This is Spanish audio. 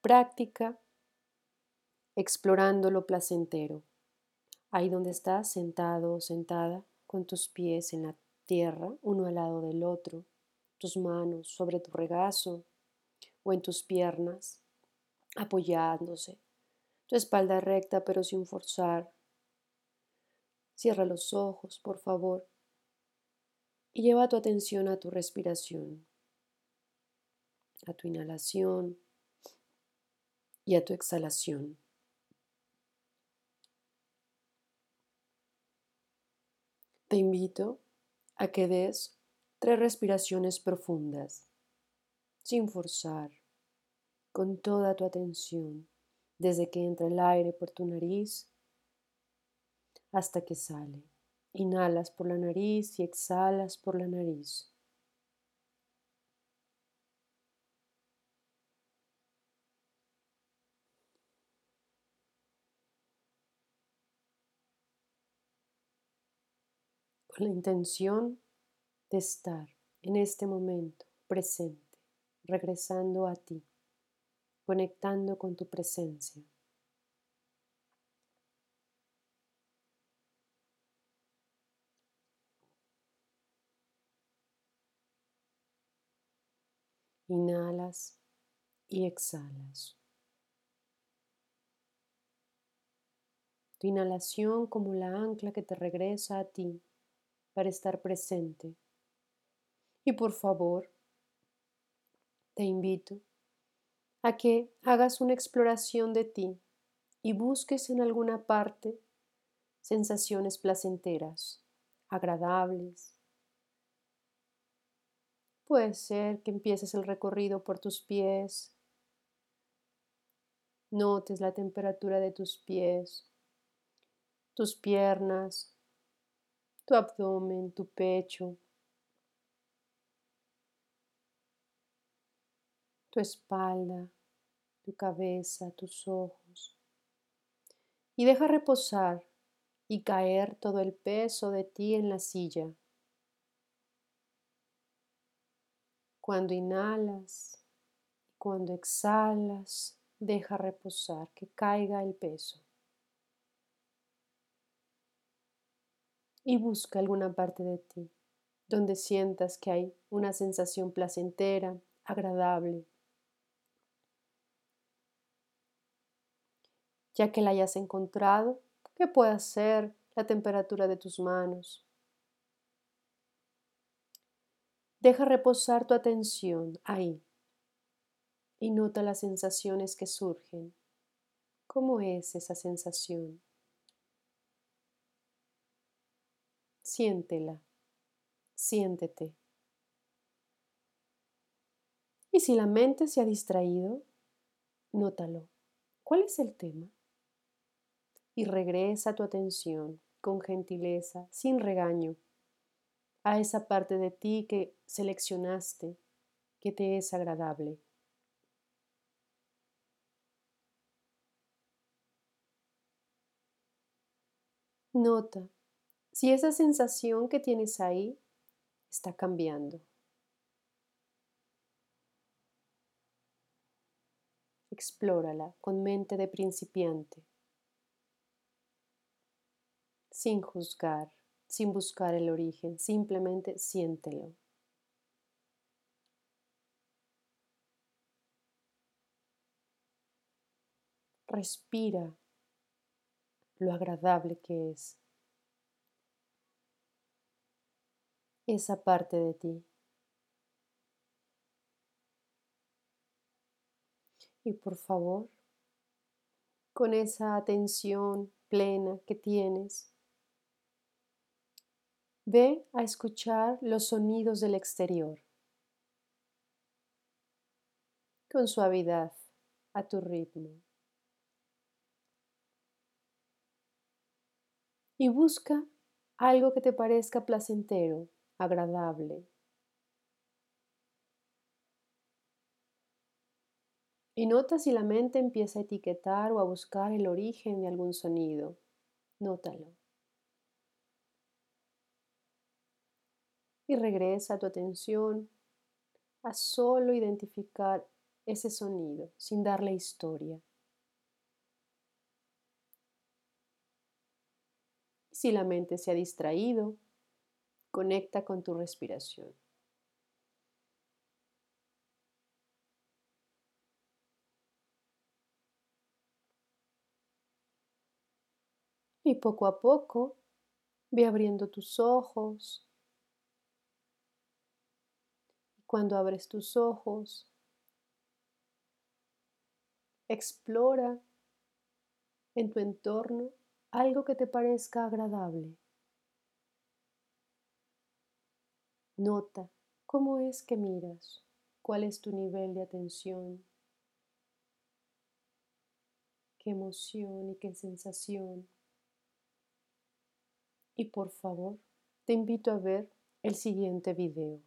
práctica explorando lo placentero. Ahí donde estás, sentado o sentada, con tus pies en la tierra, uno al lado del otro, tus manos sobre tu regazo o en tus piernas, apoyándose, tu espalda recta pero sin forzar. Cierra los ojos, por favor, y lleva tu atención a tu respiración, a tu inhalación y a tu exhalación. Te invito a que des tres respiraciones profundas, sin forzar, con toda tu atención, desde que entra el aire por tu nariz hasta que sale. Inhalas por la nariz y exhalas por la nariz. La intención de estar en este momento presente, regresando a ti, conectando con tu presencia. Inhalas y exhalas. Tu inhalación como la ancla que te regresa a ti para estar presente. Y por favor, te invito a que hagas una exploración de ti y busques en alguna parte sensaciones placenteras, agradables, Puede ser que empieces el recorrido por tus pies. Notes la temperatura de tus pies, tus piernas, tu abdomen, tu pecho, tu espalda, tu cabeza, tus ojos. Y deja reposar y caer todo el peso de ti en la silla. Cuando inhalas cuando exhalas, deja reposar, que caiga el peso. Y busca alguna parte de ti donde sientas que hay una sensación placentera, agradable. Ya que la hayas encontrado, ¿qué puede ser la temperatura de tus manos, Deja reposar tu atención ahí y nota las sensaciones que surgen. ¿Cómo es esa sensación? Siéntela, siéntete. Y si la mente se ha distraído, nótalo. ¿Cuál es el tema? Y regresa tu atención con gentileza, sin regaño, a esa parte de ti que seleccionaste, que te es agradable. Nota si esa sensación que tienes ahí está cambiando. Explórala con mente de principiante, sin juzgar sin buscar el origen, simplemente siéntelo. Respira lo agradable que es esa parte de ti. Y por favor, con esa atención plena que tienes, Ve a escuchar los sonidos del exterior con suavidad a tu ritmo. Y busca algo que te parezca placentero, agradable. Y nota si la mente empieza a etiquetar o a buscar el origen de algún sonido. Nótalo. y regresa tu atención a solo identificar ese sonido sin darle historia. Si la mente se ha distraído, conecta con tu respiración. Y poco a poco ve abriendo tus ojos. Cuando abres tus ojos, explora en tu entorno algo que te parezca agradable. Nota cómo es que miras, cuál es tu nivel de atención, qué emoción y qué sensación y por favor, te invito a ver el siguiente video.